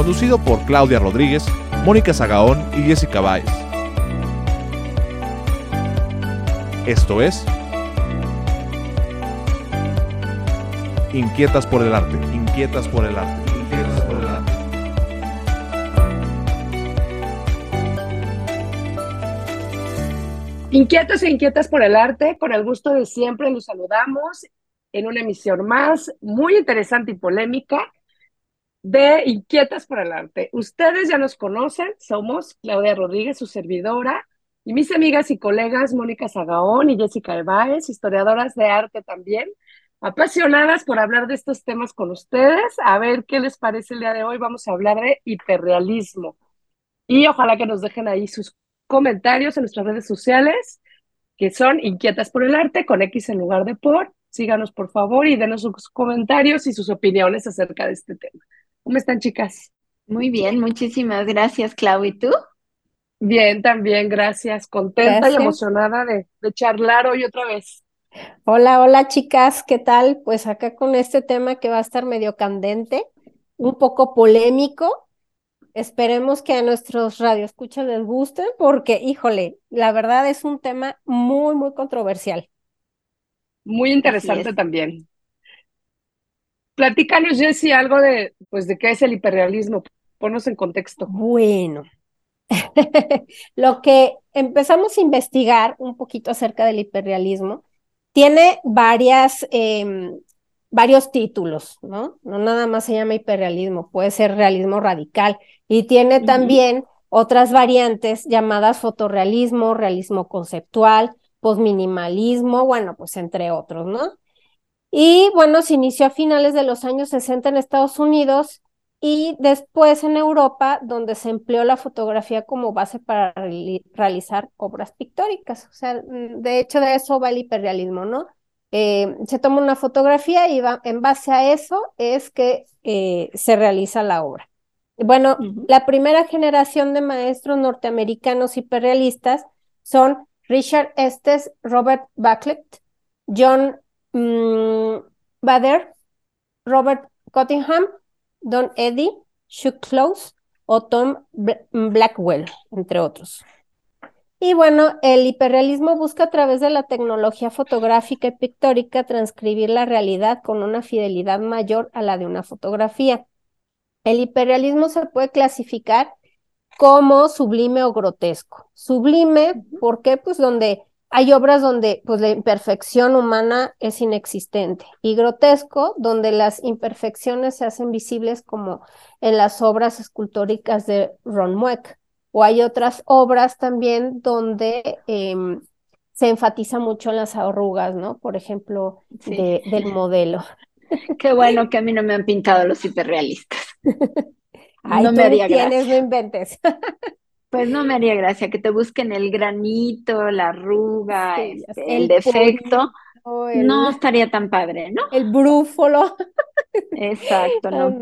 Conducido por Claudia Rodríguez, Mónica Zagaón y Jessica Báez. Esto es Inquietas por el arte, inquietas por el arte. Inquietos e inquietas por el arte, con el gusto de siempre los saludamos en una emisión más muy interesante y polémica de Inquietas por el arte. Ustedes ya nos conocen, somos Claudia Rodríguez, su servidora, y mis amigas y colegas Mónica Zagaón y Jessica Ebaez, historiadoras de arte también, apasionadas por hablar de estos temas con ustedes. A ver qué les parece el día de hoy. Vamos a hablar de hiperrealismo. Y ojalá que nos dejen ahí sus comentarios en nuestras redes sociales, que son Inquietas por el Arte, con X en lugar de por. Síganos, por favor, y denos sus comentarios y sus opiniones acerca de este tema. ¿Cómo están, chicas? Muy bien, muchísimas gracias, Clau. ¿Y tú? Bien, también, gracias. Contenta y emocionada de, de charlar hoy otra vez. Hola, hola, chicas, ¿qué tal? Pues acá con este tema que va a estar medio candente, un poco polémico, Esperemos que a nuestros radioescuchas les guste porque, híjole, la verdad es un tema muy, muy controversial. Muy interesante también. Platícanos, Jessy, algo de, pues, de qué es el hiperrealismo. Ponos en contexto. Bueno, lo que empezamos a investigar un poquito acerca del hiperrealismo tiene varias eh, varios títulos, ¿no? No nada más se llama hiperrealismo, puede ser realismo radical y tiene también otras variantes llamadas fotorrealismo, realismo conceptual, posminimalismo, bueno, pues entre otros, ¿no? Y bueno, se inició a finales de los años 60 en Estados Unidos y después en Europa, donde se empleó la fotografía como base para realizar obras pictóricas. O sea, de hecho de eso va el hiperrealismo, ¿no? Eh, se toma una fotografía y en base a eso es que eh, se realiza la obra. Bueno, la primera generación de maestros norteamericanos hiperrealistas son Richard Estes, Robert Backlitt, John mm, Bader, Robert Cottingham, Don Eddy, Chuck Close o Tom Blackwell, entre otros. Y bueno, el hiperrealismo busca a través de la tecnología fotográfica y pictórica transcribir la realidad con una fidelidad mayor a la de una fotografía. El hiperrealismo se puede clasificar como sublime o grotesco. Sublime, ¿por qué? Pues donde hay obras donde pues, la imperfección humana es inexistente y grotesco, donde las imperfecciones se hacen visibles como en las obras escultóricas de Ron Mueck o hay otras obras también donde em, se enfatiza mucho en las arrugas, ¿no? Por ejemplo, del modelo. Qué bueno que a mí no me han pintado los hiperrealistas. no me haría tienes, no inventes. Pues no me haría gracia que te busquen el granito, la arruga, este, el, defecto. no estaría tan padre, ¿no? El brúfolo. Exacto, ¿no?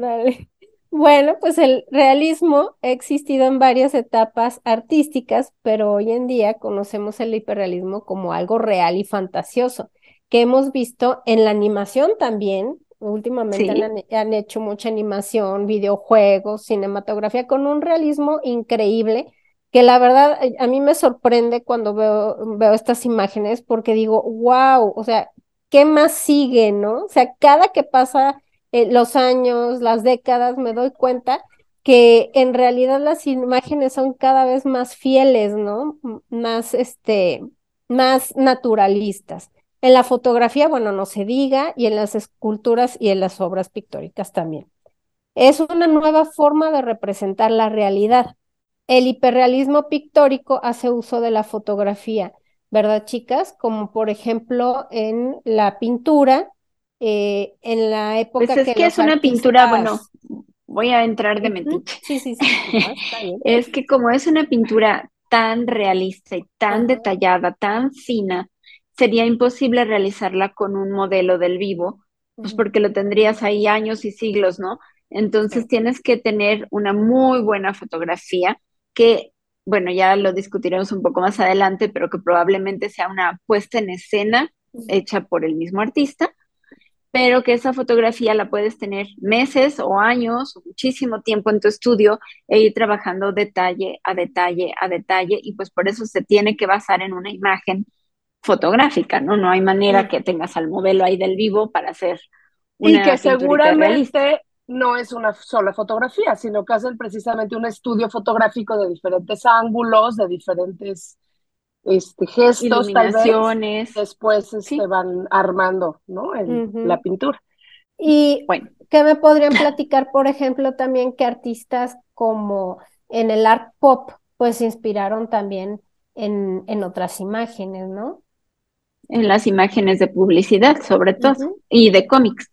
Bueno, pues el realismo ha existido en varias etapas artísticas, pero hoy en día conocemos el hiperrealismo como algo real y fantasioso, que hemos visto en la animación también. Últimamente han, hecho mucha animación, videojuegos, cinematografía con un realismo increíble que la verdad a mí me sorprende cuando veo, veo estas imágenes porque digo, wow, o sea, ¿qué más sigue, no? O sea, cada que pasa eh, los años, las décadas, me doy cuenta que en realidad las imágenes son cada vez más fieles, ¿no? Más, este, más naturalistas. En la fotografía, bueno, no se diga, y en las esculturas y en las obras pictóricas también. Es una nueva forma de representar la realidad. El hiperrealismo pictórico hace uso de la fotografía, ¿verdad, chicas? Como por ejemplo en la pintura, eh, en la época pues es que, es una pintura, bueno, voy a entrar de metiche. Sí, sí, sí. es que como es una pintura tan realista y tan detallada, tan fina, sería imposible realizarla con un modelo del vivo, pues porque lo tendrías ahí años y siglos, ¿no? Entonces tienes que tener una muy buena fotografía que, bueno, ya lo discutiremos un poco más adelante, pero que probablemente sea una puesta en escena hecha por el mismo artista pero que esa fotografía la puedes tener meses o años o muchísimo tiempo en tu estudio e ir trabajando detalle a detalle a detalle y pues por eso se tiene que basar en una imagen fotográfica, ¿no? No hay manera que tengas al modelo ahí del vivo para hacer una Y que seguramente no es una sola fotografía, sino que hacen precisamente un estudio fotográfico de diferentes ángulos, de diferentes este, gestos, tal vez, después se este, van armando, ¿no? La pintura. Y bueno. ¿qué me podrían platicar, por ejemplo, también que artistas como en el art pop, pues se inspiraron también en, en otras imágenes, ¿no? En las imágenes de publicidad, sobre todo, y de cómics.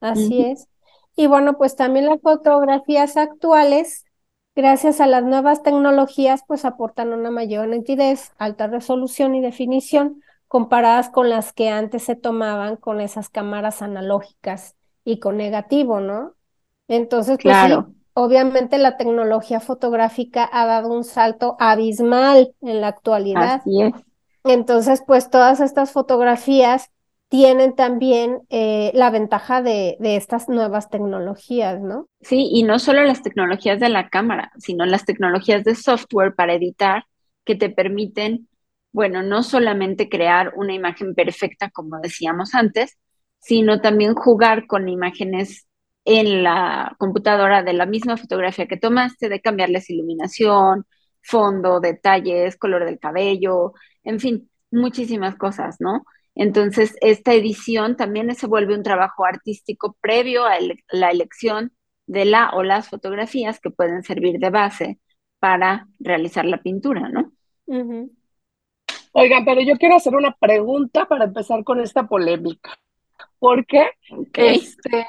Así es. Y bueno, pues también las fotografías actuales gracias a las nuevas tecnologías, pues aportan una mayor nitidez, alta resolución y definición comparadas con las que antes se tomaban con esas cámaras analógicas y con negativo, ¿no? Entonces, pues claro. obviamente la tecnología fotográfica ha dado un salto abismal en la actualidad. Así es. Entonces, pues todas estas fotografías tienen también eh, la ventaja de, de, estas nuevas tecnologías, ¿no? Sí, y no solo las tecnologías de la cámara, sino las tecnologías de software para editar que te permiten, bueno, no solamente crear una imagen perfecta, como decíamos antes, sino también jugar con imágenes en la computadora de la misma fotografía que tomaste, de cambiarles iluminación, fondo, detalles, color del cabello, en fin, muchísimas cosas, ¿no? Entonces, esta edición también se vuelve un trabajo artístico previo a la elección de la o las fotografías que pueden servir de base para realizar la pintura, ¿no? Oigan, pero yo quiero hacer una pregunta para empezar con esta polémica. Porque, este,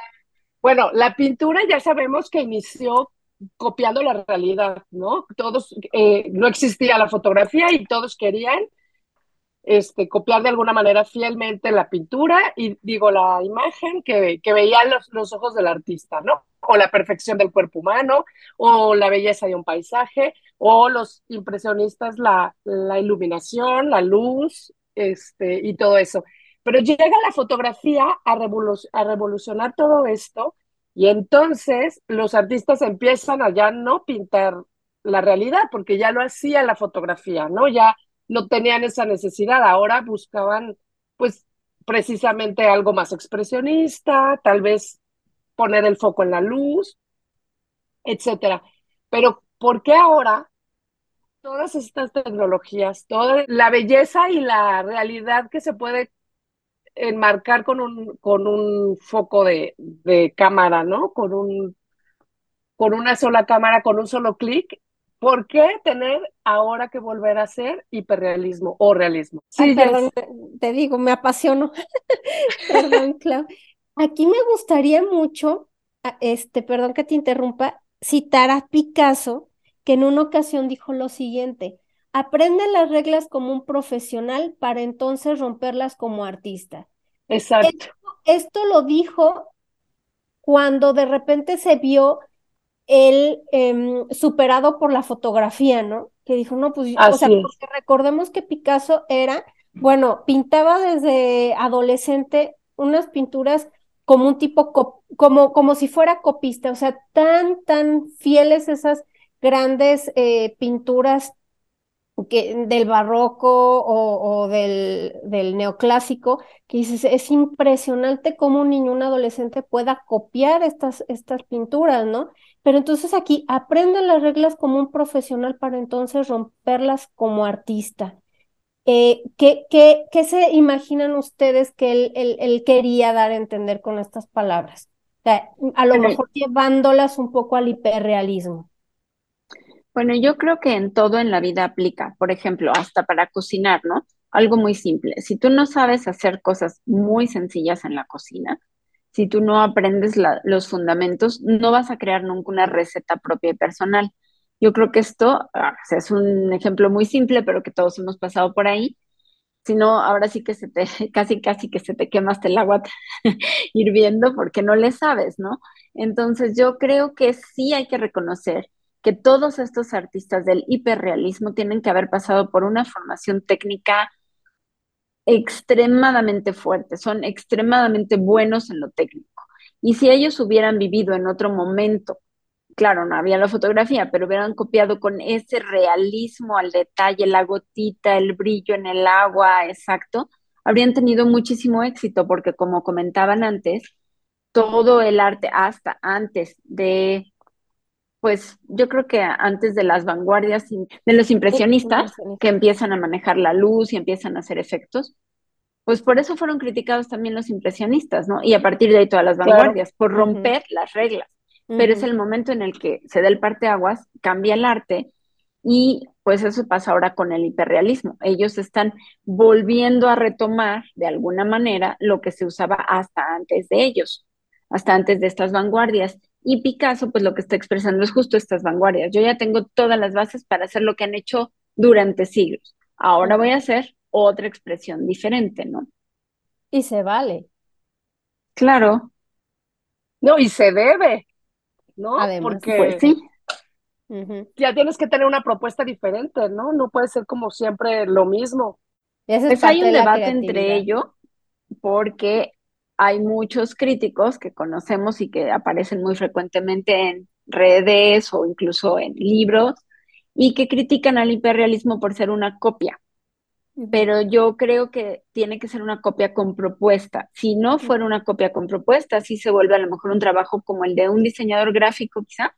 bueno, la pintura ya sabemos que inició copiando la realidad, ¿no? Todos, eh, no existía la fotografía y todos querían este, copiar de alguna manera fielmente la pintura y digo la imagen que, que veían los, los, ojos del artista, ¿no? O la perfección del cuerpo humano, o la belleza de un paisaje, o los impresionistas, la, la iluminación, la luz, este, y todo eso. Pero llega la fotografía a, a revolucionar todo esto y entonces los artistas empiezan a ya no pintar la realidad, porque ya lo hacía la fotografía, ¿no? Ya no tenían esa necesidad, ahora buscaban pues precisamente algo más expresionista, tal vez poner el foco en la luz, etcétera. Pero ¿por qué ahora todas estas tecnologías, toda la belleza y la realidad que se puede enmarcar con un, con un foco de, de cámara, ¿no? Con un con una sola cámara, con un solo clic, ¿Por qué tener ahora que volver a hacer hiperrealismo o realismo? Sí, perdón, te digo, me apasiono. perdón, Clau. Aquí me gustaría mucho, este, perdón que te interrumpa, citar a Picasso, que en una ocasión dijo lo siguiente: aprende las reglas como un profesional para entonces romperlas como artista. Exacto. esto lo dijo cuando de repente se vio él em, superado por la fotografía, ¿no? Que dijo, no, pues, o sea, porque recordemos que Picasso era, bueno, pintaba desde adolescente unas pinturas como un tipo, como, como si fuera copista, o sea, tan, tan fieles esas grandes eh, pinturas que, del barroco o, del, del, neoclásico, que dices, es impresionante cómo un niño, un adolescente pueda copiar estas, estas pinturas, ¿no? Pero entonces aquí aprenden las reglas como un profesional para entonces romperlas como artista. Eh, ¿qué, qué, qué, se imaginan ustedes que él, él, quería dar a entender con estas palabras? a lo mejor llevándolas un poco al hiperrealismo. Bueno, yo creo que en todo en la vida aplica, por ejemplo, hasta para cocinar, ¿no? Algo muy simple. Si tú no sabes hacer cosas muy sencillas en la cocina, si tú no aprendes los fundamentos, no vas a crear nunca una receta propia y personal. Yo creo que esto ah, es un ejemplo muy simple, pero que todos hemos pasado por ahí. Si no, ahora sí que se te, casi, casi que se te quemaste el agua hirviendo porque no le sabes, ¿no? Entonces yo creo que sí hay que reconocer que todos estos artistas del hiperrealismo tienen que haber pasado por una formación técnica extremadamente fuerte, son extremadamente buenos en lo técnico. Y si ellos hubieran vivido en otro momento, claro, no había la fotografía, pero hubieran copiado con ese realismo al detalle, la gotita, el brillo en el agua, exacto, habrían tenido muchísimo éxito porque como comentaban antes, todo el arte hasta antes de pues yo creo que antes de las vanguardias de los impresionistas que empiezan a manejar la luz y empiezan a hacer efectos, pues por eso fueron criticados también los impresionistas, ¿no? Y a partir de ahí todas las vanguardias, por romper las reglas. Pero es el momento en el que se da el parteaguas, cambia el arte y pues eso pasa ahora con el hiperrealismo. Ellos están volviendo a retomar de alguna manera lo que se usaba hasta antes de ellos, hasta antes de estas vanguardias. Y Picasso, pues lo que está expresando es justo estas vanguardias. Yo ya tengo todas las bases para hacer lo que han hecho durante siglos. Ahora voy a hacer otra expresión diferente, ¿no? Y se vale. Claro. No, y se debe, ¿no? Además, Porque pues sí. Ya tienes que tener una propuesta diferente, ¿no? No puede ser como siempre lo mismo. Pues hay un debate entre ellos porque hay muchos críticos que conocemos y que aparecen muy frecuentemente en redes o incluso en libros y que critican al hiperrealismo por ser una copia. Pero yo creo que tiene que ser una copia con propuesta. Si no fuera una copia con propuesta, sí se vuelve a lo mejor un trabajo como el de un diseñador gráfico quizá,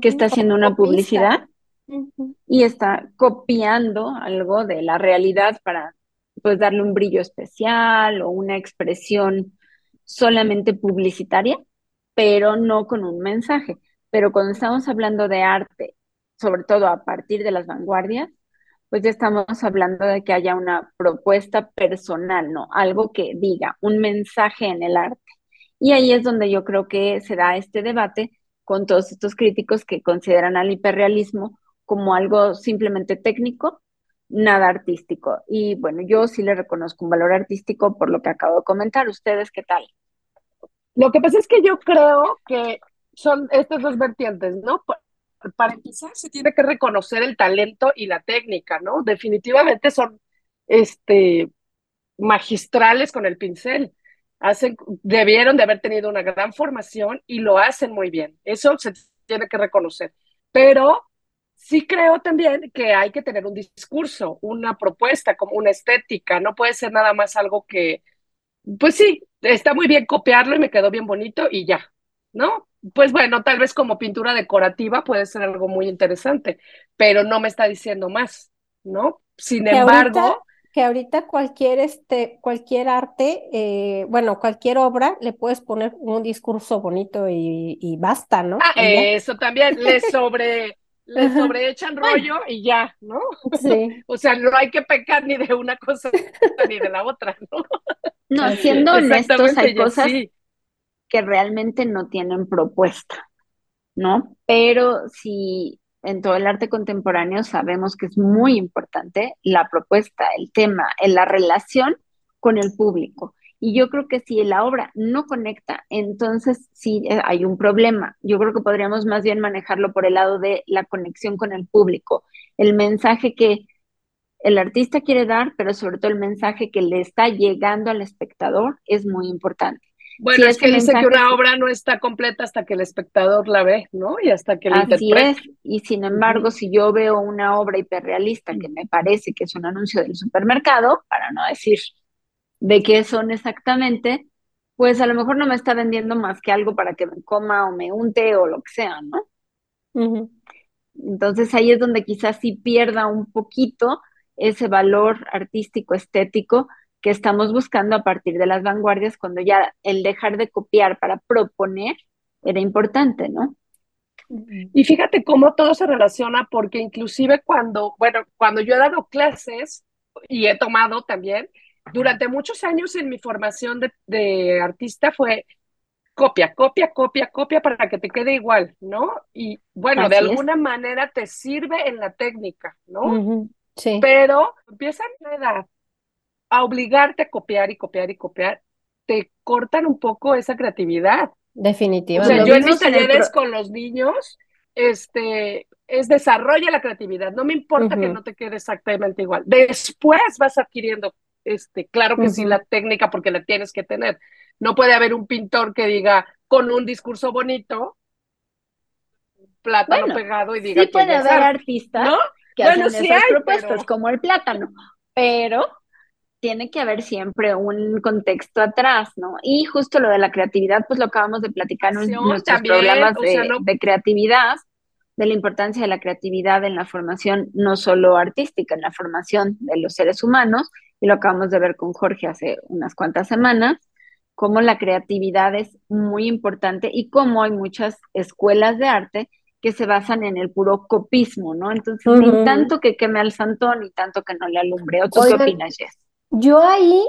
que está haciendo una publicidad y está copiando algo de la realidad para pues darle un brillo especial o una expresión solamente publicitaria, pero no con un mensaje. Pero cuando estamos hablando de arte, sobre todo a partir de las vanguardias, pues ya estamos hablando de que haya una propuesta personal, ¿no? Algo que diga, un mensaje en el arte. Y ahí es donde yo creo que se da este debate con todos estos críticos que consideran al hiperrealismo como algo simplemente técnico, nada artístico. Y bueno, yo sí le reconozco un valor artístico por lo que acabo de comentar. ¿Ustedes qué tal? Lo que pasa es que yo creo que son estas dos vertientes, ¿no? Para empezar, se tiene que reconocer el talento y la técnica, ¿no? Definitivamente son este, magistrales con el pincel. Hacen, debieron de haber tenido una gran formación y lo hacen muy bien. Eso se tiene que reconocer. Pero sí creo también que hay que tener un discurso, una propuesta, como una estética. No puede ser nada más algo que, pues sí, está muy bien copiarlo y me quedó bien bonito y ya, ¿no? Pues bueno, tal vez como pintura decorativa puede ser algo muy interesante, pero no me está diciendo más, ¿no? Sin embargo... que ahorita cualquier, este, cualquier arte, eh, bueno, cualquier obra, le puedes poner un discurso bonito y, basta, ¿no? Ah, eso también, le sobre... le sobreechan rollo y ya, ¿no? Sí. o sea, no hay que pecar ni de una cosa ni de la otra, ¿no? No, siendo honestos, hay cosas que realmente no tienen propuesta, ¿no? Pero si en todo el arte contemporáneo sabemos que es muy importante la propuesta, el tema, la relación con el público. Y yo creo que si la obra no conecta, entonces sí eh, hay un problema. Yo creo que podríamos más bien manejarlo por el lado de la conexión con el público, el mensaje que el artista quiere dar, pero sobre todo el mensaje que le está llegando al espectador es muy importante. Bueno, es que dice que una obra no está completa hasta que el espectador la ve, ¿no? Y hasta que la Así es, y sin embargo, si yo veo una obra hiperrealista que me parece que es un anuncio del supermercado, para no decir de qué son exactamente, pues a lo mejor no me está vendiendo más que algo para que me coma o me unte o lo que sea, ¿no? Entonces ahí es donde quizás sí pierda un poquito ese valor artístico, estético que estamos buscando a partir de las vanguardias, cuando ya el dejar de copiar para proponer era importante, ¿no? Y fíjate cómo todo se relaciona, porque inclusive cuando, bueno, cuando yo he dado clases y he tomado también, durante muchos años en mi formación de, artista fue copia, copia, copia, copia para que te quede igual, ¿no? Y bueno, de alguna manera te sirve en la técnica, ¿no? Sí. Pero empiezan a edad a obligarte a copiar y copiar y copiar, te cortan un poco esa creatividad. Definitivamente. O sea, yo en mis talleres con los niños, este, es desarrolla la creatividad. No me importa que no te quede exactamente igual. Después vas adquiriendo, este, claro que sí, la técnica porque la tienes que tener. No puede haber un pintor que diga con un discurso bonito, plátano pegado y diga. Sí puede haber artistas ¿no? que hacen esas propuestas, como el plátano, pero tiene que haber siempre un contexto atrás, ¿no? Y justo lo de la creatividad, pues lo acabamos de platicar en nuestros programas de, creatividad, de la importancia de la creatividad en la formación, no solo artística, en la formación de los seres humanos, y lo acabamos de ver con Jorge hace unas cuantas semanas, cómo la creatividad es muy importante y cómo hay muchas escuelas de arte que se basan en el puro copismo, ¿no? Entonces, ni tanto que queme al santón, ni tanto que no le alumbre. ¿O tú qué opinas, Jess? Yo ahí,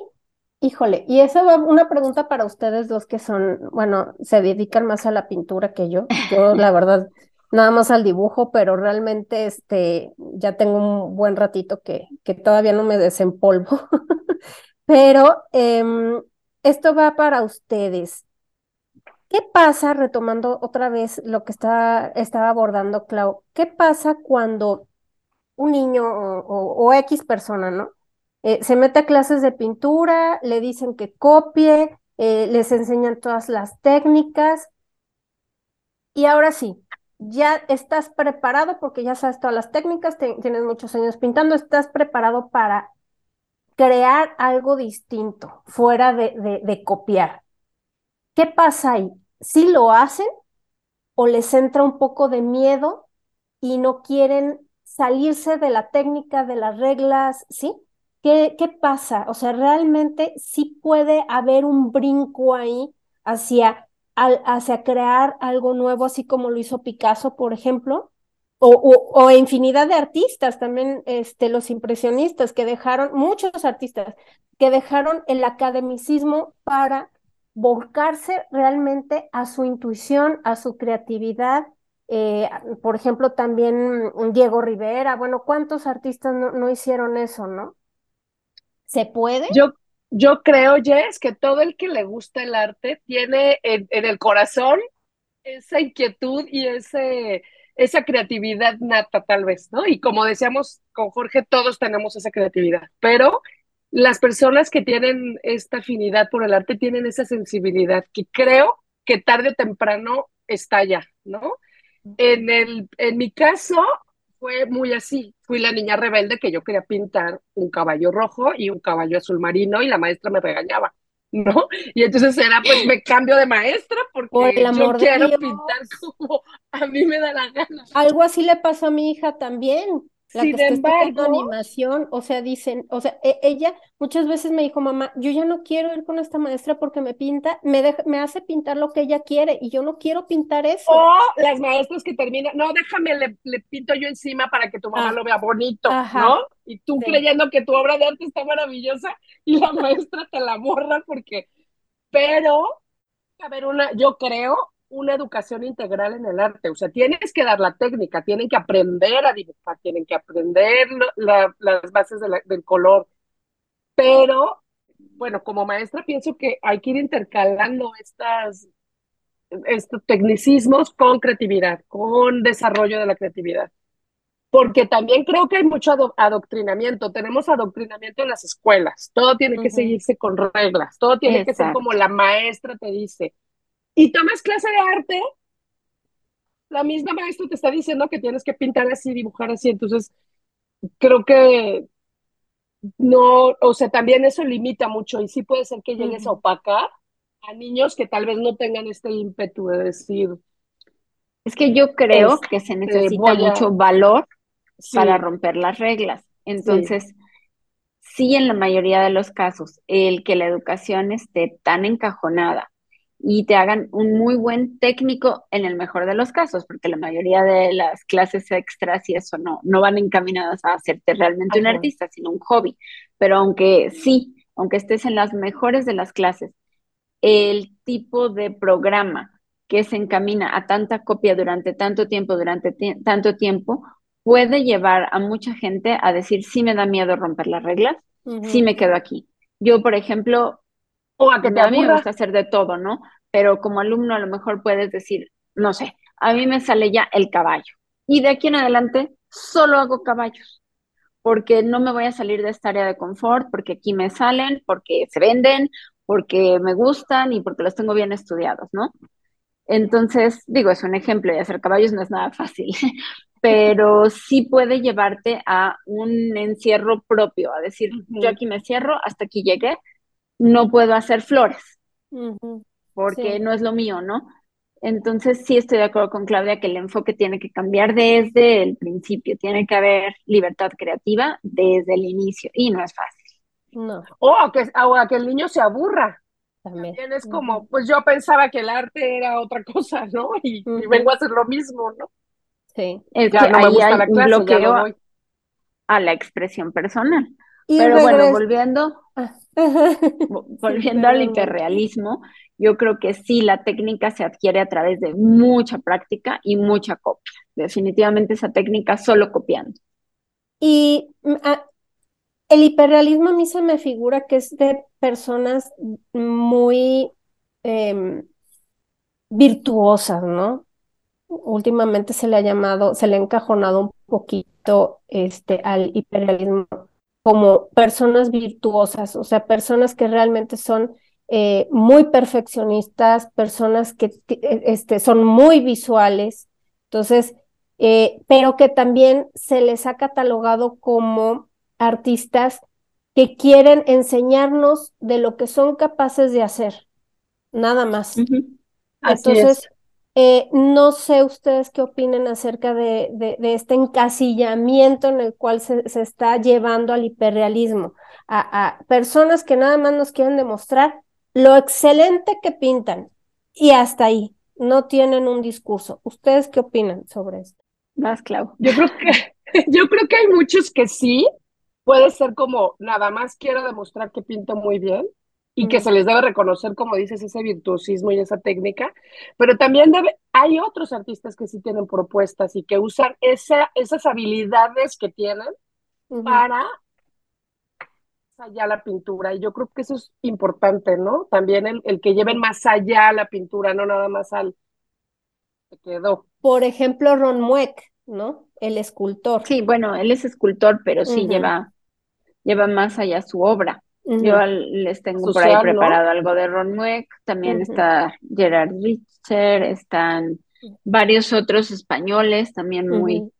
híjole, y esa va una pregunta para ustedes dos que son, bueno, se dedican más a la pintura que yo. Yo, la verdad, nada más al dibujo, pero realmente este, ya tengo un buen ratito que, que todavía no me desempolvo. pero em, esto va para ustedes. ¿Qué pasa, retomando otra vez lo que está, estaba abordando Clau, qué pasa cuando un niño o X persona, ¿no? Eh, se mete a clases de pintura, le dicen que copie, eh, les enseñan todas las técnicas. Y ahora sí, ya estás preparado porque ya sabes todas las técnicas, tienes muchos años pintando, estás preparado para crear algo distinto, fuera de, copiar. ¿Qué pasa ahí? ¿Sí lo hacen o les entra un poco de miedo y no quieren salirse de la técnica, de las reglas, ¿sí? ¿Qué, pasa? O sea, realmente sí puede haber un brinco ahí hacia, hacia crear algo nuevo, así como lo hizo Picasso, por ejemplo, o, infinidad de artistas, también este, los impresionistas que dejaron, muchos artistas que dejaron el academicismo para volcarse realmente a su intuición, a su creatividad. Eh, por ejemplo, también Diego Rivera, bueno, ¿cuántos artistas no, no hicieron eso, no? ¿Se puede? Yo, yo creo, Jess, que todo el que le gusta el arte tiene en, el corazón esa inquietud y ese, esa creatividad nata, tal vez, ¿no? Y como decíamos con Jorge, todos tenemos esa creatividad, pero las personas que tienen esta afinidad por el arte tienen esa sensibilidad que creo que tarde o temprano estalla, ¿no? En, el, en mi caso, fue muy así. Fui la niña rebelde que yo quería pintar un caballo rojo y un caballo azul marino y la maestra me regañaba, ¿no? Y entonces era, pues me cambio de maestra porque yo quiero pintar como a mí me da la gana. Algo así le pasó a mi hija también la Sin que está embargo, animación, o sea, dicen, o sea, e, ella muchas veces me dijo, mamá, yo ya no quiero ir con esta maestra porque me pinta, me, me hace pintar lo que ella quiere y yo no quiero pintar eso. O las maestras que terminan, no, déjame, le, pinto yo encima para que tu mamá ah, lo vea bonito, ¿no? Y tú creyendo que tu obra de arte está maravillosa y la maestra te la borra porque, pero, a ver, una, yo creo, una educación integral en el arte. O sea, tienes que dar la técnica, tienen que aprender a dibujar, tienen que aprender las bases del color. Pero, bueno, como maestra pienso que hay que ir intercalando estas, estos tecnicismos con creatividad, con desarrollo de la creatividad. porque también creo que hay mucho adoctrinamiento. Tenemos adoctrinamiento en las escuelas. Todo tiene que seguirse con reglas. Todo tiene que ser como la maestra te dice. Y tomas clase de arte, la misma maestra te está diciendo que tienes que pintar así, dibujar así. Entonces, creo que no, o sea, también eso limita mucho y sí puede ser que llegues a opacar a niños que tal vez no tengan este ímpetu de decir. Es que yo creo que se este, necesita mucho valor para romper las reglas. Entonces, sí. en la mayoría de los casos, el que la educación esté tan encajonada y te hagan un muy buen técnico en el mejor de los casos, porque la mayoría de las clases extras y eso no, no van encaminadas a hacerte realmente un artista, sino un hobby. Pero aunque sí, aunque estés en las mejores de las clases, el tipo de programa que se encamina a tanta copia durante tanto tiempo, durante tanto tiempo, puede llevar a mucha gente a decir, sí me da miedo romper las reglas, sí me quedo aquí. Yo, por ejemplo, o a que te a mí me gusta hacer de todo, ¿no? Pero como alumno a lo mejor puedes decir, no sé, a mí me sale ya el caballo. Y de aquí en adelante solo hago caballos, porque no me voy a salir de esta área de confort, porque aquí me salen, porque se venden, porque me gustan y porque los tengo bien estudiados, ¿no? Entonces, digo, es un ejemplo y hacer caballos no es nada fácil, pero sí puede llevarte a un encierro propio, a decir, yo aquí me cierro, hasta aquí llegué, no puedo hacer flores, porque no es lo mío, ¿no? Entonces sí estoy de acuerdo con Claudia que el enfoque tiene que cambiar desde el principio, tiene que haber libertad creativa desde el inicio y no es fácil. No. O a que, a que el niño se aburra. También. es como, pues yo pensaba que el arte era otra cosa, ¿no? Y, vengo a hacer lo mismo, ¿no? Sí. Es que no ahí hay un bloqueo a la expresión personal. Pero bueno, volviendo, volviendo al hiperrealismo, yo creo que sí, la técnica se adquiere a través de mucha práctica y mucha copia. Definitivamente esa técnica solo copiando. Y mm, ah, el hiperrealismo a mí se me figura que es de personas muy em, virtuosas, ¿no? Últimamente se le ha llamado, se le ha encajonado un poquito este, al hiperrealismo como personas virtuosas, o sea, personas que realmente son eh, muy perfeccionistas, personas que este, son muy visuales, entonces, eh, pero que también se les ha catalogado como artistas que quieren enseñarnos de lo que son capaces de hacer, nada más. Entonces, eh, no sé ustedes qué opinen acerca de, de, este encasillamiento en el cual se, se está llevando al hiperrealismo, a, a, personas que nada más nos quieren demostrar lo excelente que pintan y hasta ahí, no tienen un discurso. ¿Ustedes qué opinan sobre esto? Más, Clau. Yo creo que, yo creo que hay muchos que sí, puede ser como nada más quiero demostrar que pinto muy bien y que se les debe reconocer, como dices, ese virtuosismo y esa técnica, pero también debe, hay otros artistas que sí tienen propuestas y que usan esa, esas habilidades que tienen para allá la pintura y yo creo que eso es importante, ¿no? También el, el que lleven más allá la pintura, no nada más al que quedó. Por ejemplo, Ron Mueck, ¿no? El escultor. Sí, bueno, él es escultor, pero sí lleva lleva más allá su obra. Yo les tengo por ahí preparado algo de Ron Mueck, también está Gerard Richter, están varios otros españoles también muy,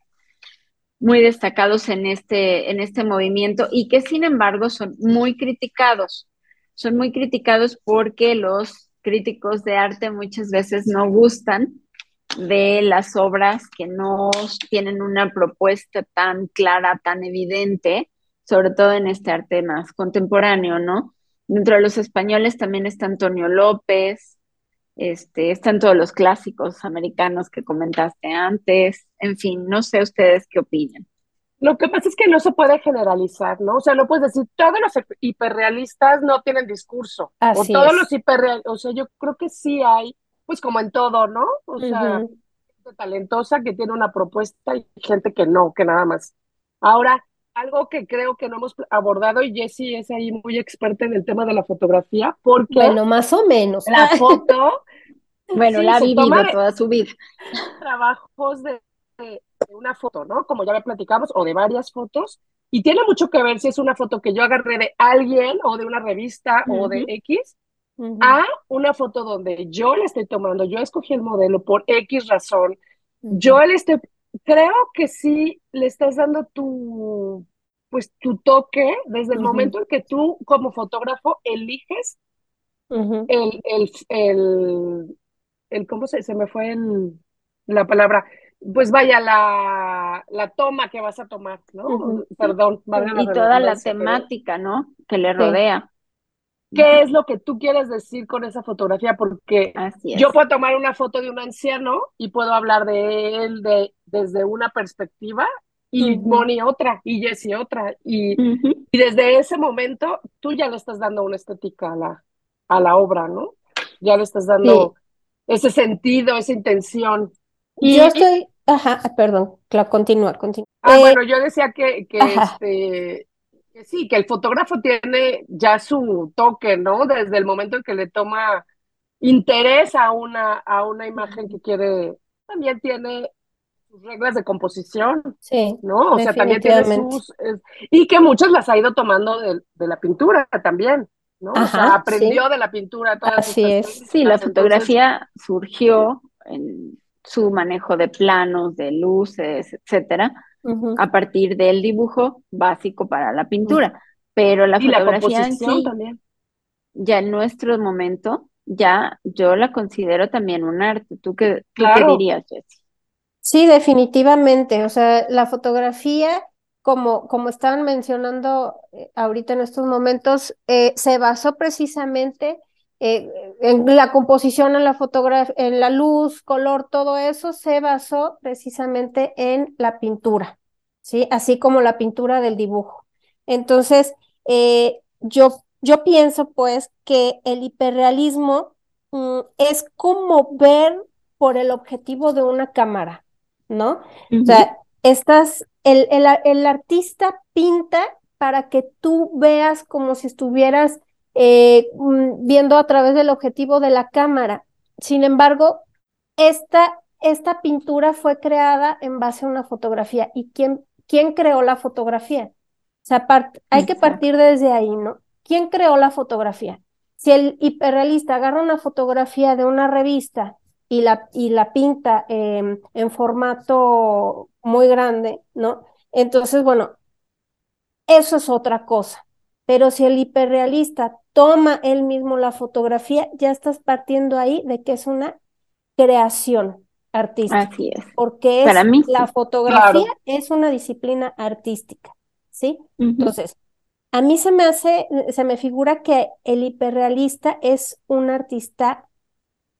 muy destacados en este, en este movimiento y que sin embargo son muy criticados. Son muy criticados porque los críticos de arte muchas veces no gustan de las obras que no tienen una propuesta tan clara, tan evidente, sobre todo en este arte más contemporáneo, ¿no? Dentro de los españoles también está Antonio López, este, están todos los clásicos americanos que comentaste antes, en fin, no sé ustedes qué opinan. Lo que pasa es que no se puede generalizar, ¿no? O sea, no puedes decir todos los hiperrealistas no tienen discurso. o todos los hiperrealistas, o sea, yo creo que sí hay, pues como en todo, ¿no? O sea, gente talentosa que tiene una propuesta y gente que no, que nada más. Ahora, algo que creo que no hemos abordado y Jessie es ahí muy experta en el tema de la fotografía, porque... Bueno, más o menos. La foto... bueno, la ha vivido toda su vida. Trabajos de de, una foto, ¿no? Como ya me platicamos, o de varias fotos, y tiene mucho que ver si es una foto que yo agarré de alguien o de una revista o de X, a una foto donde yo le estoy tomando, yo escogí el modelo por X razón, yo le estoy, creo que sí le estás dando tu, pues tu toque desde el momento en que tú como fotógrafo eliges el, el, el, el, ¿cómo se, se me fue el, la palabra? Pues vaya, la, la toma que vas a tomar, ¿no? Perdón. y toda la temática, ¿no? Que le rodea. ¿Qué es lo que tú quieres decir con esa fotografía? Porque yo puedo tomar una foto de un anciano y puedo hablar de él de, desde una perspectiva y Moni otra y Jessie otra. Y, y, desde ese momento tú ya le estás dando una estética a la, a la obra, ¿no? Ya le estás dando ese sentido, esa intención. Y, yo estoy, ajá, perdón, continúa, continúa. Ah, bueno, yo decía que, que este sí, que el fotógrafo tiene ya su toque, ¿no? Desde el momento en que le toma interés a una, a una imagen que quiere, también tiene sus reglas de composición, sí, ¿no? O sea, también tiene sus... y que muchas las ha ido tomando de, la pintura también, ¿no? o sea, aprendió de la pintura. Todas Así es. Sí, la fotografía surgió en su manejo de planos, de luces, etcétera, a partir del dibujo básico para la pintura. Pero la fotografía en sí, también. ya en nuestro momento, ya yo la considero también un arte. ¿Tú qué, qué dirías, Jessie? Sí, definitivamente. O sea, la fotografía, como, como estaban mencionando eh, ahorita en estos momentos, eh, se basó precisamente eh, en la composición, en la fotografía, en la luz, color, todo eso se basó precisamente en la pintura, ¿sí? Así como la pintura del dibujo. Entonces, eh, yo, yo pienso pues que el hiperrealismo mm, es como ver por el objetivo de una cámara, ¿no? O sea, estás, el, el, el artista pinta para que tú veas como si estuvieras eh, mm, viendo a través del objetivo de la cámara. Sin embargo, esta, esta pintura fue creada en base a una fotografía. ¿Y quién, quién creó la fotografía? O sea, hay que partir desde ahí, ¿no? ¿Quién creó la fotografía? Si el hiperrealista agarra una fotografía de una revista y la, y la pinta em, en formato muy grande, ¿no? Entonces, bueno, eso es otra cosa. Pero si el hiperrealista toma él mismo la fotografía, ya estás partiendo ahí de que es una creación artística. Así es. Porque es, la fotografía es una disciplina artística, ¿sí? Entonces, a mí se me hace, se me figura que el hiperrealista es un artista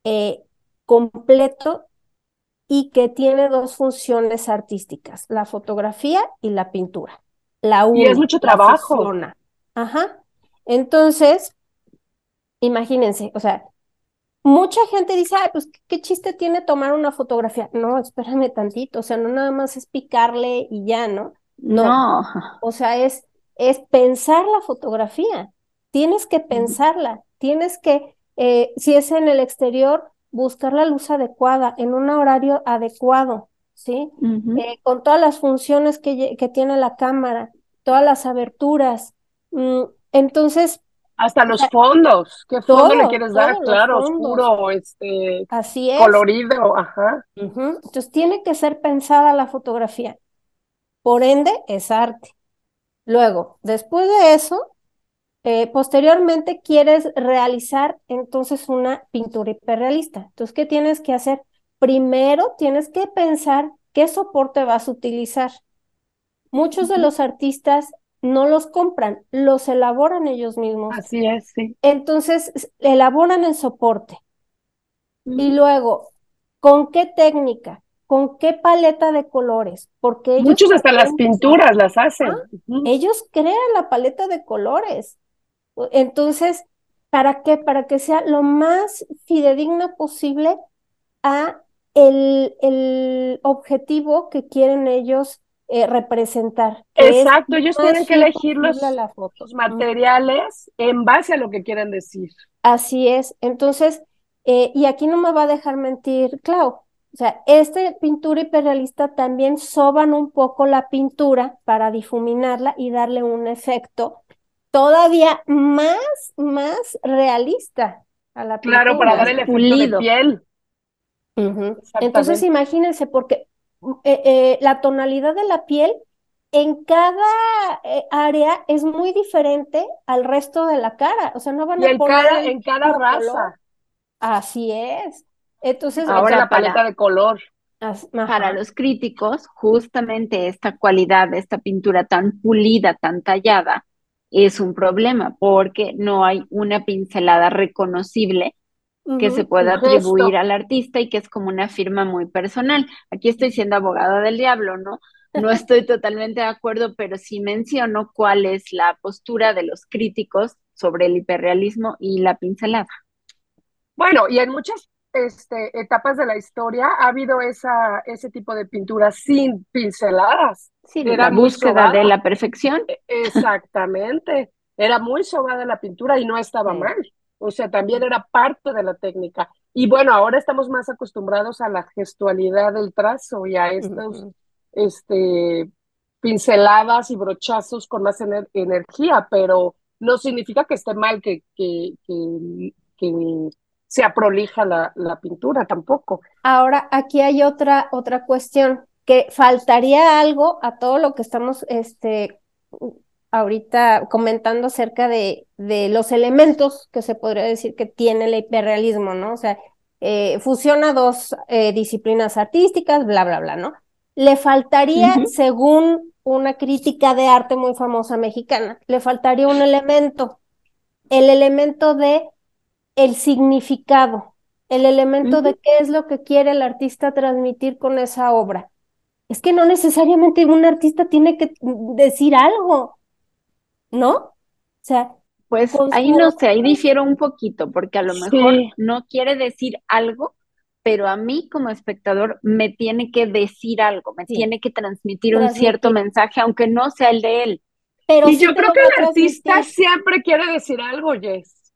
eh, completo y que tiene dos funciones artísticas, la fotografía y la pintura. La y es mucho trabajo. Ajá. Entonces, imagínense, o sea, mucha gente dice, ay, pues, ¿qué chiste tiene tomar una fotografía? No, espérame tantito, o sea, no nada más es picarle y ya, ¿no? No. O sea, es, es pensar la fotografía. Tienes que pensarla, tienes que, eh, si es en el exterior, buscar la luz adecuada, en un horario adecuado, ¿sí? Eh, con todas las funciones que, que tiene la cámara, todas las aberturas, entonces. Hasta los fondos. ¿Qué fondo le quieres dar? Claro, oscuro, este. Así es. Colorido, ajá. Entonces tiene que ser pensada la fotografía. Por ende, es arte. Luego, después de eso, eh, posteriormente quieres realizar entonces una pintura hiperrealista. Entonces, ¿qué tienes que hacer? Primero tienes que pensar qué soporte vas a utilizar. Muchos de los artistas no los compran, los elaboran ellos mismos. Así es, sí. Entonces, elaboran el soporte. Y luego, ¿con qué técnica? ¿Con qué paleta de colores? Porque ellos Muchos hasta las pinturas las hacen. Ellos crean la paleta de colores. Entonces, ¿para qué? Para que sea lo más fidedigna posible a el, el objetivo que quieren ellos eh, representar. Exacto, ellos tienen que elegir los, materiales en base a lo que quieran decir. Así es. Entonces, eh, y aquí no me va a dejar mentir, Clau, O sea, esta pintura hiperrealista también soban un poco la pintura para difuminarla y darle un efecto todavía más, más realista a la pintura. Claro, para dar el efecto de piel. Entonces imagínense, porque eh, eh, la tonalidad de la piel en cada eh, área es muy diferente al resto de la cara. O sea, no van y a en poner cada, el en cada raza. color. Así es. Entonces, Ahora la paleta para- de color. as- Para los críticos, justamente esta cualidad de esta pintura tan pulida, tan tallada, es un problema porque no hay una pincelada reconocible que se gesto. atribuir al artista y que es como una firma muy personal. Aquí estoy siendo abogada del diablo, ¿no? No estoy totalmente de acuerdo, pero sí menciono cuál es la postura de los críticos sobre el hiperrealismo y la pincelada. Bueno, y en muchas este, etapas de la historia ha habido esa, ese tipo de pintura sin pinceladas. Sí, Era la búsqueda de la perfección. E- Exactamente. Era muy sobada la pintura y no estaba Sí. mal. O sea, también era parte de la técnica. Y bueno, ahora estamos más acostumbrados a la gestualidad del trazo y a estos este, pinceladas y brochazos con más ener- energía, pero no significa que esté mal que, que, que, que sea prolija la, la pintura tampoco. Ahora, aquí hay otra, otra cuestión, que faltaría algo a todo lo que estamos este, ahorita comentando acerca de, de los elementos que se podría decir que tiene el hiperrealismo, ¿no? O sea, eh, fusiona dos eh, disciplinas artísticas, bla, bla, bla, ¿no? Le faltaría, según una crítica de arte muy famosa mexicana, le faltaría un elemento, el elemento de el significado, el elemento de qué es lo que quiere el artista transmitir con esa obra. Es que no necesariamente un artista tiene que decir algo, ¿no? O sea, Pues ahí no sé, ahí difiero un poquito, porque a lo Sí. mejor no quiere decir algo, pero a mí como espectador me tiene que decir algo, me Sí. tiene que transmitir un cierto mensaje, aunque no sea el de él. pero Y sí yo creo que el artista siempre quiere decir algo, Jess.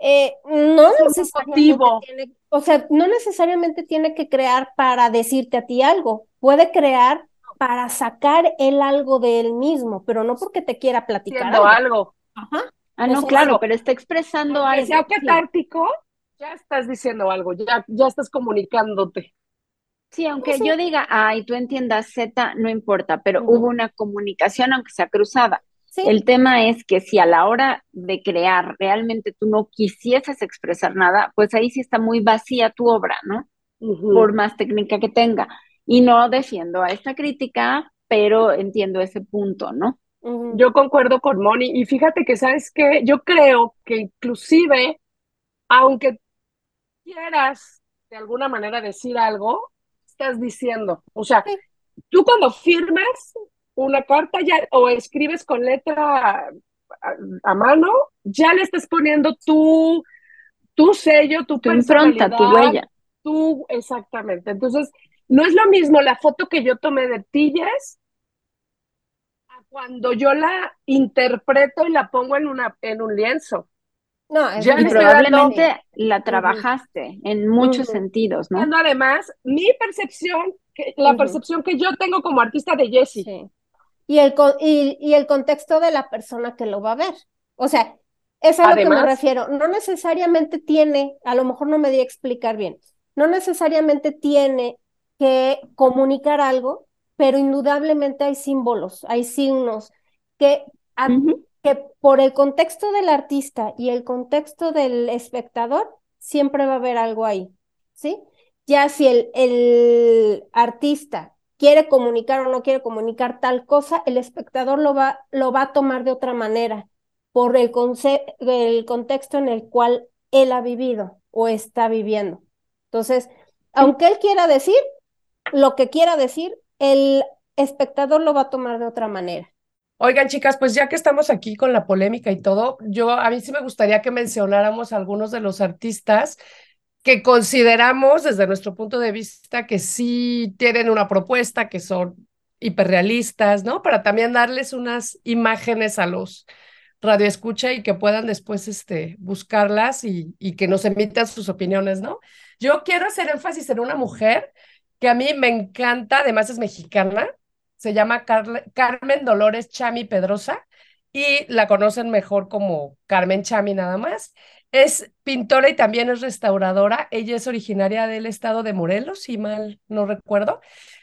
Eh, no necesariamente tiene, o sea, no necesariamente tiene que crear para decirte a ti algo, puede crear para sacar él algo de él mismo, pero no porque te quiera platicar algo. algo. Ajá. Ah, no, claro, pero está expresando algo. sea catártico, ya estás diciendo algo, ya, ya estás comunicándote. Sí, aunque Sí. yo diga, ay, tú entiendas Z, no importa, pero hubo una comunicación, aunque sea cruzada. Sí. El tema es que si a la hora de crear realmente tú no quisieses expresar nada, pues ahí sí está muy vacía tu obra, ¿no? Por más técnica que tenga. Y no defiendo a esta crítica, pero entiendo ese punto, ¿no? Yo concuerdo con Moni y fíjate que, ¿sabes qué? Yo creo que inclusive, aunque quieras de alguna manera decir algo, estás diciendo, o sea, Sí. tú cuando firmas una carta ya o escribes con letra a, a mano, ya le estás poniendo tu, tu sello, tu Tu impronta, tu huella. tú, exactamente. Entonces, no es lo mismo la foto que yo tomé de ti, Jess, a cuando yo la interpreto y la pongo en una, en un lienzo. No, es Ya Y dando- probablemente la trabajaste en muchos sentidos, ¿no? Además mi percepción, que, la percepción que yo tengo como artista de Jessie. Sí. Y el, con- y, y el contexto de la persona que lo va a ver. O sea, es a lo que me refiero. No necesariamente tiene, a lo mejor no me di a explicar bien, no necesariamente tiene que comunicar algo, pero indudablemente hay símbolos, hay signos que, a- que por el contexto del artista y el contexto del espectador, siempre va a haber algo ahí, ¿sí? Ya si el, el artista quiere comunicar o no quiere comunicar tal cosa, el espectador lo va, lo va a tomar de otra manera, por el, el contexto en el cual él ha vivido o está viviendo. Entonces, aunque él quiera decir lo que quiera decir, el espectador lo va a tomar de otra manera. Oigan, chicas, pues ya que estamos aquí con la polémica y todo, yo a mí sí me gustaría que mencionáramos a algunos de los artistas que consideramos desde nuestro punto de vista que sí tienen una propuesta, que son hiperrealistas, ¿no? Para también darles unas imágenes a los, radio escucha y que puedan después este, buscarlas y, y que nos emitan sus opiniones, ¿no? Yo quiero hacer énfasis en una mujer que a mí me encanta, además es mexicana, se llama Carmen Dolores Chami Pedrosa y la conocen mejor como Carmen Chami nada más. Es pintora y también es restauradora. Ella es originaria del estado de Morelos, si mal no recuerdo.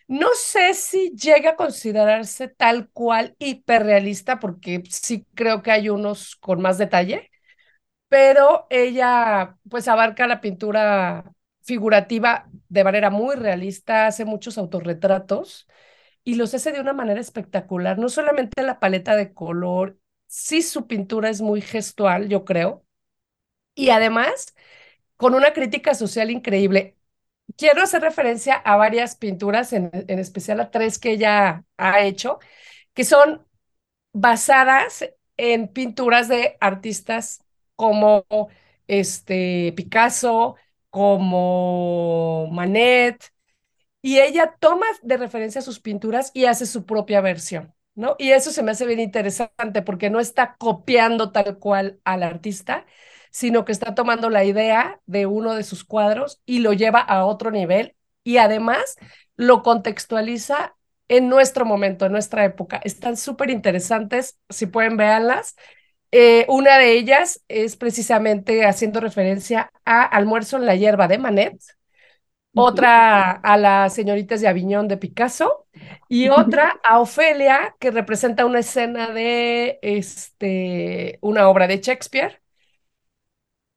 No sé si llega a considerarse tal cual hiperrealista, porque sí creo que hay unos con más detalle, pero ella pues abarca la pintura figurativa de manera muy realista, hace muchos autorretratos y los hace de una manera espectacular. No solamente la paleta de color, sí su pintura es muy gestual, yo creo, y además con una crítica social increíble. Quiero hacer referencia a varias pinturas, en, en especial a tres que ella ha hecho, que son basadas en pinturas de artistas como este Picasso, como Manet, y ella toma de referencia sus pinturas y hace su propia versión, ¿no? Y eso se me hace bien interesante porque no está copiando tal cual al artista, sino que está tomando la idea de uno de sus cuadros y lo lleva a otro nivel y además lo contextualiza en nuestro momento, en nuestra época. Están súper interesantes, si pueden verlas. Eh, una de ellas es precisamente haciendo referencia a Almuerzo en la hierba de Manet, otra a las señoritas de Aviñón de Picasso y otra a Ofelia, que representa una escena de este, una obra de Shakespeare,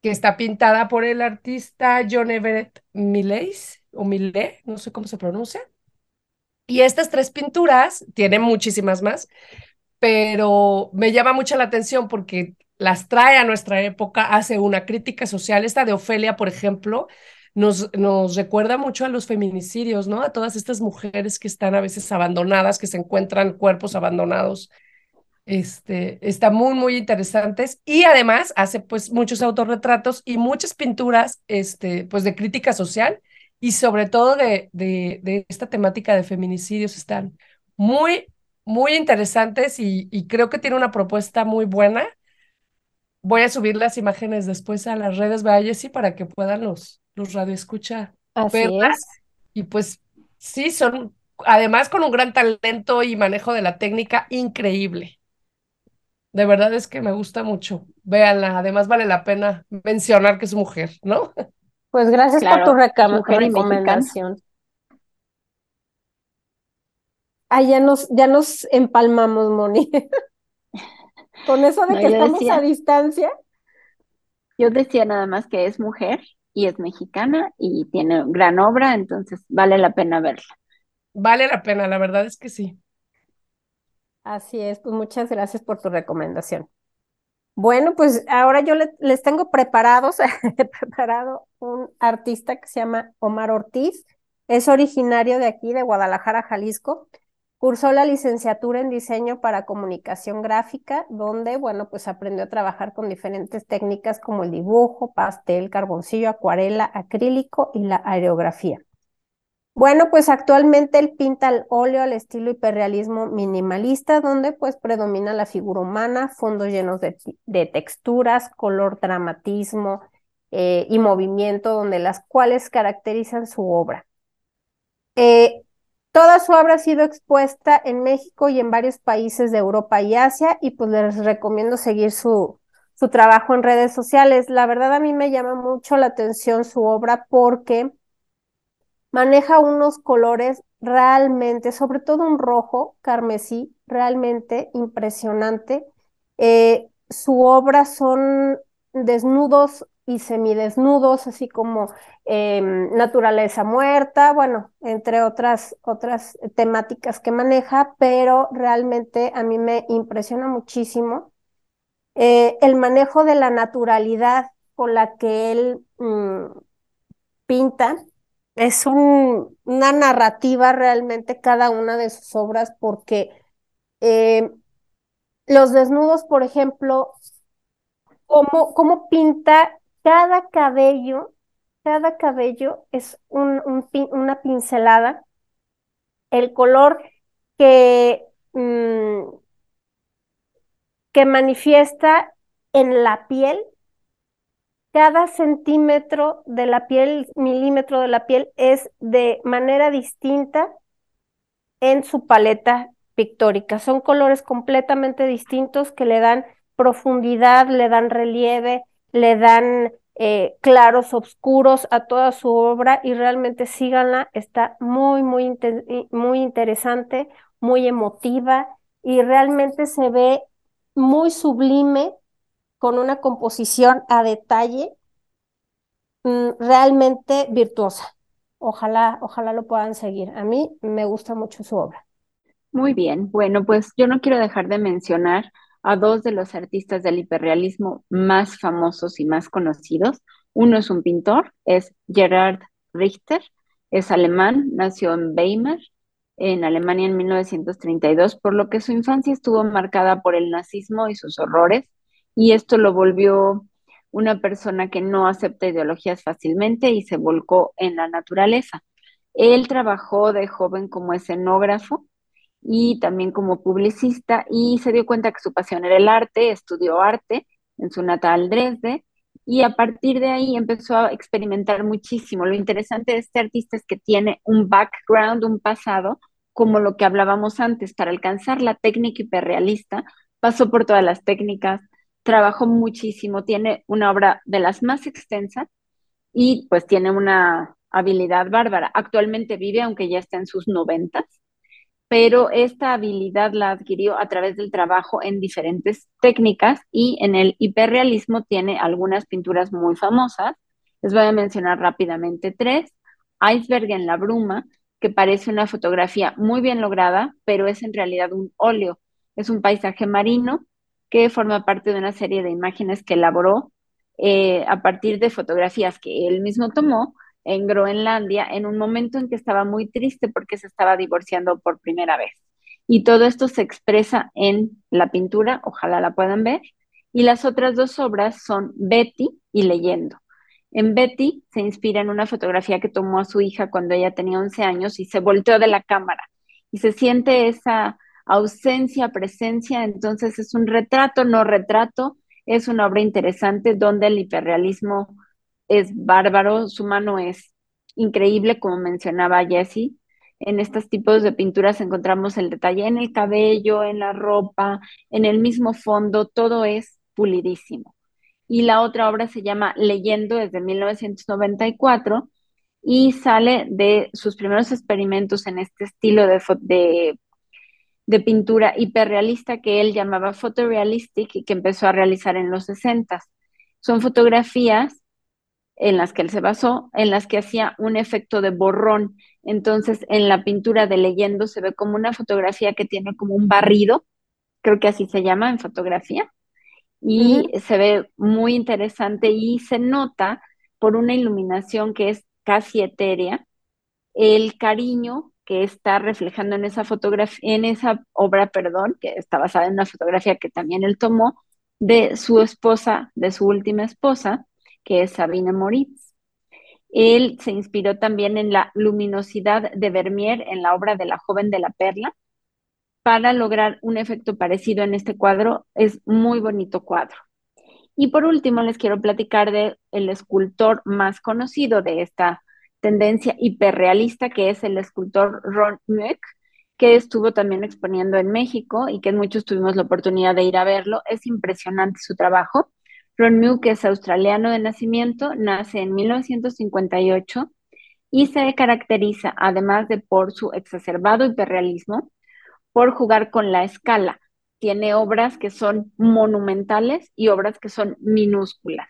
que está pintada por el artista John Everett Millais, o Millet, no sé cómo se pronuncia. Y estas tres pinturas, tienen muchísimas más, pero me llama mucho la atención porque las trae a nuestra época, hace una crítica social. Esta de Ofelia, por ejemplo, nos, nos recuerda mucho a los feminicidios, ¿no? A todas estas mujeres que están a veces abandonadas, que se encuentran cuerpos abandonados. Este, está muy, muy interesantes y además hace pues muchos autorretratos y muchas pinturas, este, pues de crítica social y sobre todo de, de, de esta temática de feminicidios están muy, muy interesantes y, creo que tiene una propuesta muy buena. Voy a subir las imágenes después a las redes Jessy, para que puedan los, los radioescucha verlas. Y pues sí, son además con un gran talento y manejo de la técnica increíble. De verdad es que me gusta mucho. Véanla, además vale la pena mencionar que es mujer, ¿no? Pues gracias por tu recomendación. Ah, ya nos, ya nos empalmamos, Moni. Con eso de que estamos a distancia. Yo decía nada más que es mujer y es mexicana y tiene gran obra, entonces vale la pena verla. Vale la pena, la verdad es que sí. Así es, pues muchas gracias por tu recomendación. Bueno, pues ahora yo les tengo preparados, preparado un artista que se llama Omar Ortiz. Es originario de aquí, de Guadalajara, Jalisco. Cursó la licenciatura en diseño para comunicación gráfica, donde, bueno, pues aprendió a trabajar con diferentes técnicas como el dibujo, pastel, carboncillo, acuarela, acrílico y la aerografía. Bueno, pues actualmente él pinta el óleo al estilo hiperrealismo minimalista, donde pues predomina la figura humana, fondos llenos de, texturas, color, dramatismo eh, y movimiento, donde las cuales caracterizan su obra. Eh, Toda su obra ha sido expuesta en México y en varios países de Europa y Asia y pues les recomiendo seguir su, su trabajo en redes sociales. La verdad a mí me llama mucho la atención su obra porque maneja unos colores realmente, sobre todo un rojo carmesí, realmente impresionante. Eh, su obra son desnudos y semidesnudos, así como em, naturaleza muerta, bueno, entre otras, otras temáticas que maneja, pero realmente a mí me impresiona muchísimo eh, el manejo de la naturalidad con la que él mm, pinta. Es una narrativa realmente cada una de sus obras porque eh, los desnudos, por ejemplo, cómo, cómo pinta cada cabello, cada cabello es un, una pincelada. El color que, mm, que manifiesta en la piel cada centímetro de la piel, milímetro de la piel es de manera distinta en su paleta pictórica. Son colores completamente distintos que le dan profundidad, le dan relieve, le dan eh, claros, oscuros a toda su obra y realmente síganla, está muy, muy, muy interesante, muy emotiva y realmente se ve muy sublime con una composición a detalle mm, realmente virtuosa. Ojalá, ojalá lo puedan seguir. A mí me gusta mucho su obra. Muy bien, bueno, pues yo no quiero dejar de mencionar a dos de los artistas del hiperrealismo más famosos y más conocidos. Uno es un pintor, es Gerhard Richter, es alemán, nació en Weimar, en Alemania en 1932, por lo que su infancia estuvo marcada por el nazismo y sus horrores, y esto lo volvió una persona que no acepta ideologías fácilmente y se volcó en la naturaleza. Él trabajó de joven como escenógrafo y también como publicista y se dio cuenta que su pasión era el arte, estudió arte en su natal Dresde y a partir de ahí empezó a experimentar muchísimo. Lo interesante de este artista es que tiene un background, un pasado, como lo que hablábamos antes, para alcanzar la técnica hiperrealista, pasó por todas las técnicas, trabajó muchísimo, tiene una obra de las más extensas y pues tiene una habilidad bárbara. Actualmente vive, aunque ya está en sus noventas, pero esta habilidad la adquirió a través del trabajo en diferentes técnicas y en el hiperrealismo tiene algunas pinturas muy famosas. Les voy a mencionar rápidamente tres. Iceberg en la bruma, que parece una fotografía muy bien lograda, pero es en realidad un óleo. Es un paisaje marino que forma parte de una serie de imágenes que elaboró eh, a partir de fotografías que él mismo tomó en Groenlandia en un momento en que estaba muy triste porque se estaba divorciando por primera vez. Y todo esto se expresa en la pintura, ojalá la puedan ver. Y las otras dos obras son Betty y Leyendo. En Betty se inspira en una fotografía que tomó a su hija cuando ella tenía 11 años y se volteó de la cámara. Y se siente esa ausencia, presencia, entonces es un retrato, no retrato, es una obra interesante donde el hiperrealismo es bárbaro, su mano es increíble, como mencionaba Jessie. En estos tipos de pinturas encontramos el detalle en el cabello, en la ropa, en el mismo fondo, todo es pulidísimo. Y la otra obra se llama Leyendo desde 1994 y sale de sus primeros experimentos en este estilo de, de de pintura hiperrealista que él llamaba photorealistic y que empezó a realizar en los 60. Son fotografías en las que él se basó, en las que hacía un efecto de borrón. Entonces, en la pintura de leyendo se ve como una fotografía que tiene como un barrido, creo que así se llama en fotografía, y se ve muy interesante y se nota por una iluminación que es casi etérea, el cariño que está reflejando en esa fotografía, en esa obra, perdón, que está basada en una fotografía que también él tomó de su esposa, de su última esposa, que es Sabine Moritz. Él se inspiró también en la luminosidad de Vermeer en la obra de la joven de la perla para lograr un efecto parecido en este cuadro. Es muy bonito cuadro. Y por último, les quiero platicar de el escultor más conocido de esta tendencia hiperrealista que es el escultor Ron Mueck, que estuvo también exponiendo en México y que muchos tuvimos la oportunidad de ir a verlo. Es impresionante su trabajo. Ron Mueck es australiano de nacimiento, nace en 1958 y se caracteriza, además de por su exacerbado hiperrealismo, por jugar con la escala. Tiene obras que son monumentales y obras que son minúsculas.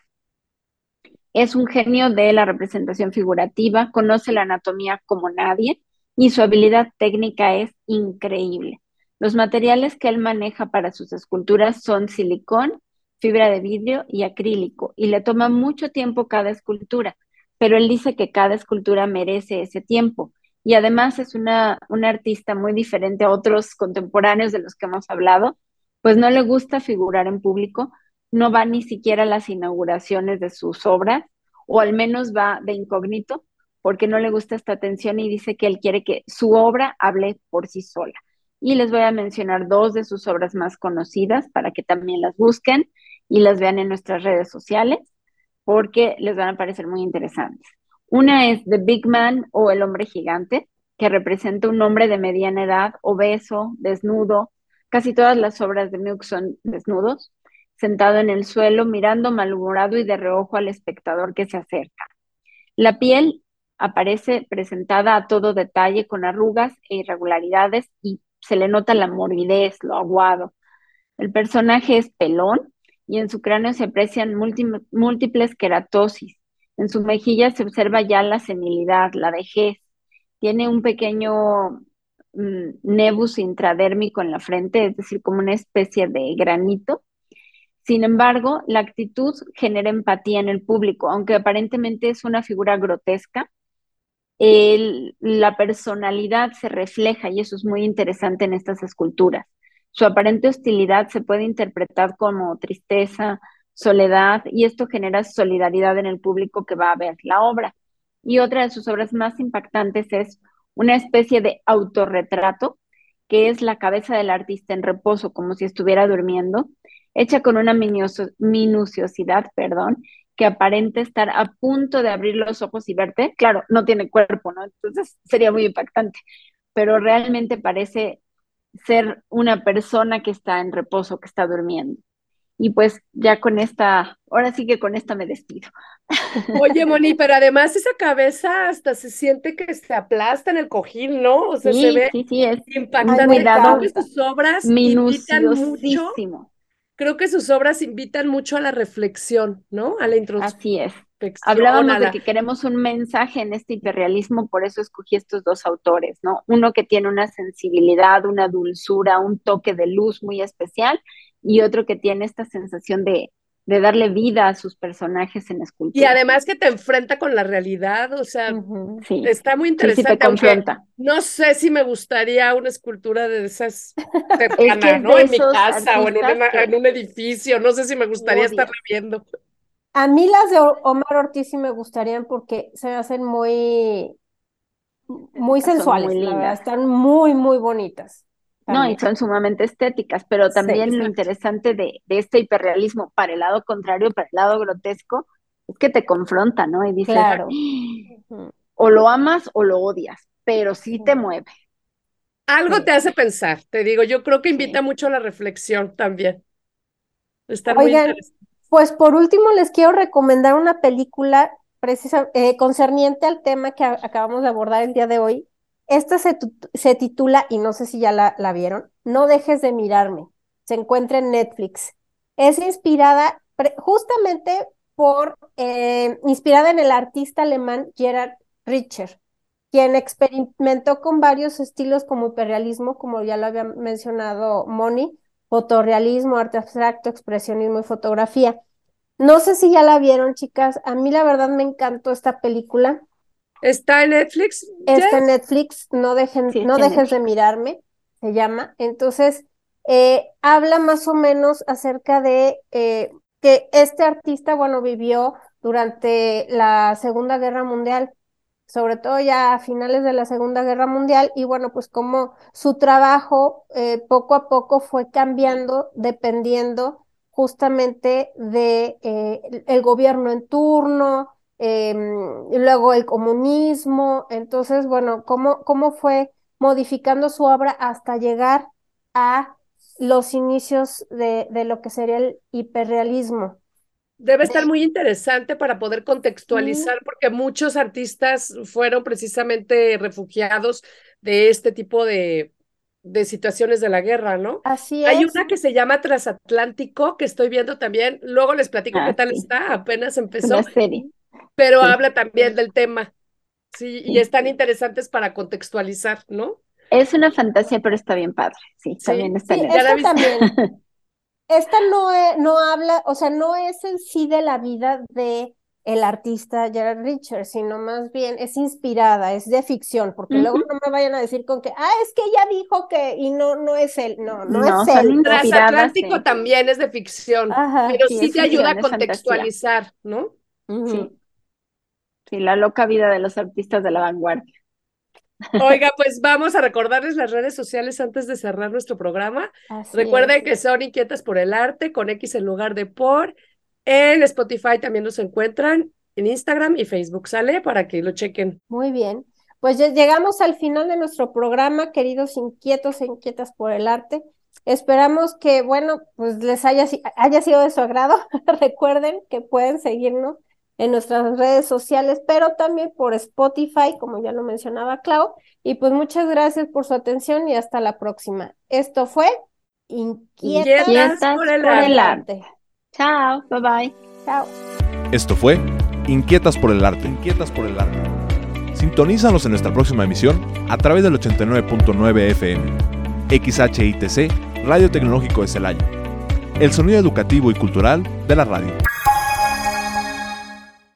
Es un genio de la representación figurativa, conoce la anatomía como nadie y su habilidad técnica es increíble. Los materiales que él maneja para sus esculturas son silicón, fibra de vidrio y acrílico, y le toma mucho tiempo cada escultura, pero él dice que cada escultura merece ese tiempo. Y además es una, un artista muy diferente a otros contemporáneos de los que hemos hablado, pues no le gusta figurar en público, no va ni siquiera a las inauguraciones de sus obras, o al menos va de incógnito, porque no le gusta esta atención y dice que él quiere que su obra hable por sí sola. y les voy a mencionar dos de sus obras más conocidas para que también las busquen y las vean en nuestras redes sociales porque les van a parecer muy interesantes. Una es The Big Man o El Hombre Gigante, que representa un hombre de mediana edad, obeso, desnudo. Casi todas las obras de Muke son desnudos, sentado en el suelo, mirando malhumorado y de reojo al espectador que se acerca. La piel aparece presentada a todo detalle con arrugas e irregularidades y se le nota la morbidez, lo aguado. El personaje es pelón y en su cráneo se aprecian múltiples queratosis. En su mejilla se observa ya la senilidad, la vejez. Tiene un pequeño mm, nebus intradérmico en la frente, es decir, como una especie de granito. Sin embargo, la actitud genera empatía en el público, aunque aparentemente es una figura grotesca. la personalidad se refleja y eso es muy interesante en estas esculturas. Su aparente hostilidad se puede interpretar como tristeza, soledad, y esto genera solidaridad en el público que va a ver la obra. Y otra de sus obras más impactantes es una especie de autorretrato, que es la cabeza del artista en reposo, como si estuviera durmiendo, hecha con una minuciosidad, perdón, que aparenta estar a punto de abrir los ojos y verte. Claro, no tiene cuerpo, ¿no? Entonces sería muy impactante, pero realmente parece ser una persona que está en reposo, que está durmiendo. Y pues ya con esta, ahora sí que con esta me despido. Oye, Moni, pero además esa cabeza hasta se siente que se aplasta en el cojín, ¿no? O sea, sí, se ve sí, sí, es impactante. Creo que sus obras invitan mucho. Creo que sus obras invitan mucho a la reflexión, ¿no? A la introspección. Así es. Hablábamos de que queremos un mensaje en este hiperrealismo, por eso escogí estos dos autores, ¿no? Uno que tiene una sensibilidad, una dulzura, un toque de luz muy especial, y otro que tiene esta sensación de, de darle vida a sus personajes en escultura. Y además que te enfrenta con la realidad, o sea, sí. está muy interesante. Sí, te confronta. No sé si me gustaría una escultura de esas cercana, ¿no? En mi casa o en, en, un edificio, no sé si me gustaría estar viendo. A mí las de Omar Ortiz sí me gustarían porque se hacen muy, muy sensuales, muy están muy, muy bonitas. No, y son sumamente estéticas, pero también lo interesante de, de, este hiperrealismo para el lado contrario, para el lado grotesco, es que te confronta, ¿no? Y dices, claro. o lo amas o lo odias, pero sí te mueve. Algo te hace pensar, te digo, yo creo que invita mucho a la reflexión también. Está muy interesante. Pues por último les quiero recomendar una película precisa, eh, concerniente al tema que acabamos de abordar el día de hoy, esta se, se titula, y no sé si ya la, la, vieron, No dejes de mirarme. Se encuentra en Netflix. Es inspirada justamente por, eh, inspirada en el artista alemán Gerhard Richter, quien experimentó con varios estilos como hiperrealismo, como ya lo había mencionado Moni, fotorrealismo, arte abstracto, expresionismo y fotografía. No sé si ya la vieron, chicas. A mí la verdad me encantó esta película. ¿Está en Netflix? Está en Netflix, no, dejen, no dejes de mirarme, se llama. Entonces, eh, habla más o menos acerca de eh, que este artista, bueno, vivió durante la Segunda Guerra Mundial, sobre todo ya a finales de la Segunda Guerra Mundial, y bueno, pues como su trabajo eh, poco a poco fue cambiando dependiendo justamente de el gobierno en turno, eh, luego el comunismo, entonces, bueno, cómo, cómo fue modificando su obra hasta llegar a los inicios de, de lo que sería el hiperrealismo. Debe estar muy interesante para poder contextualizar, porque muchos artistas fueron precisamente refugiados de este tipo de, de situaciones de la guerra, ¿no? Así es. Hay una que se llama Transatlántico, que estoy viendo también. Luego les platico qué ah, tal está, apenas empezó. serie pero habla también del tema. Sí, y están interesantes para contextualizar, ¿no? Es una fantasía, pero está bien padre. Sí, también está bien. Esta también. Esta no, no habla, o sea, no es en sí de la vida de el artista Gerard Richards, sino más bien es inspirada, es de ficción, porque luego no me vayan a decir con que, ah, es que ella dijo que, y no, no es él, no, no, es él. Transatlántico también es de ficción, pero sí, te ayuda a contextualizar, ¿no? Sí. Sí, la loca vida de los artistas de la vanguardia. Oiga, pues vamos a recordarles las redes sociales antes de cerrar nuestro programa. Así Recuerden es. que son inquietas por el arte, con X en lugar de por. En Spotify también nos encuentran, en Instagram y Facebook, ¿sale? Para que lo chequen. Muy bien. Pues ya llegamos al final de nuestro programa, queridos inquietos e inquietas por el arte. Esperamos que, bueno, pues les haya, haya sido de su agrado. Recuerden que pueden seguirnos en nuestras redes sociales, pero también por Spotify, como ya lo mencionaba Clau. Y pues muchas gracias por su atención y hasta la próxima. Esto fue Inquietas, Inquietas por el arte. Chao, bye bye. Chao. Esto fue Inquietas por el Arte. Inquietas por el Arte. Sintonízanos en nuestra próxima emisión a través del 89.9 FM. XHITC, Radio Tecnológico de Celaya. El sonido educativo y cultural de la radio.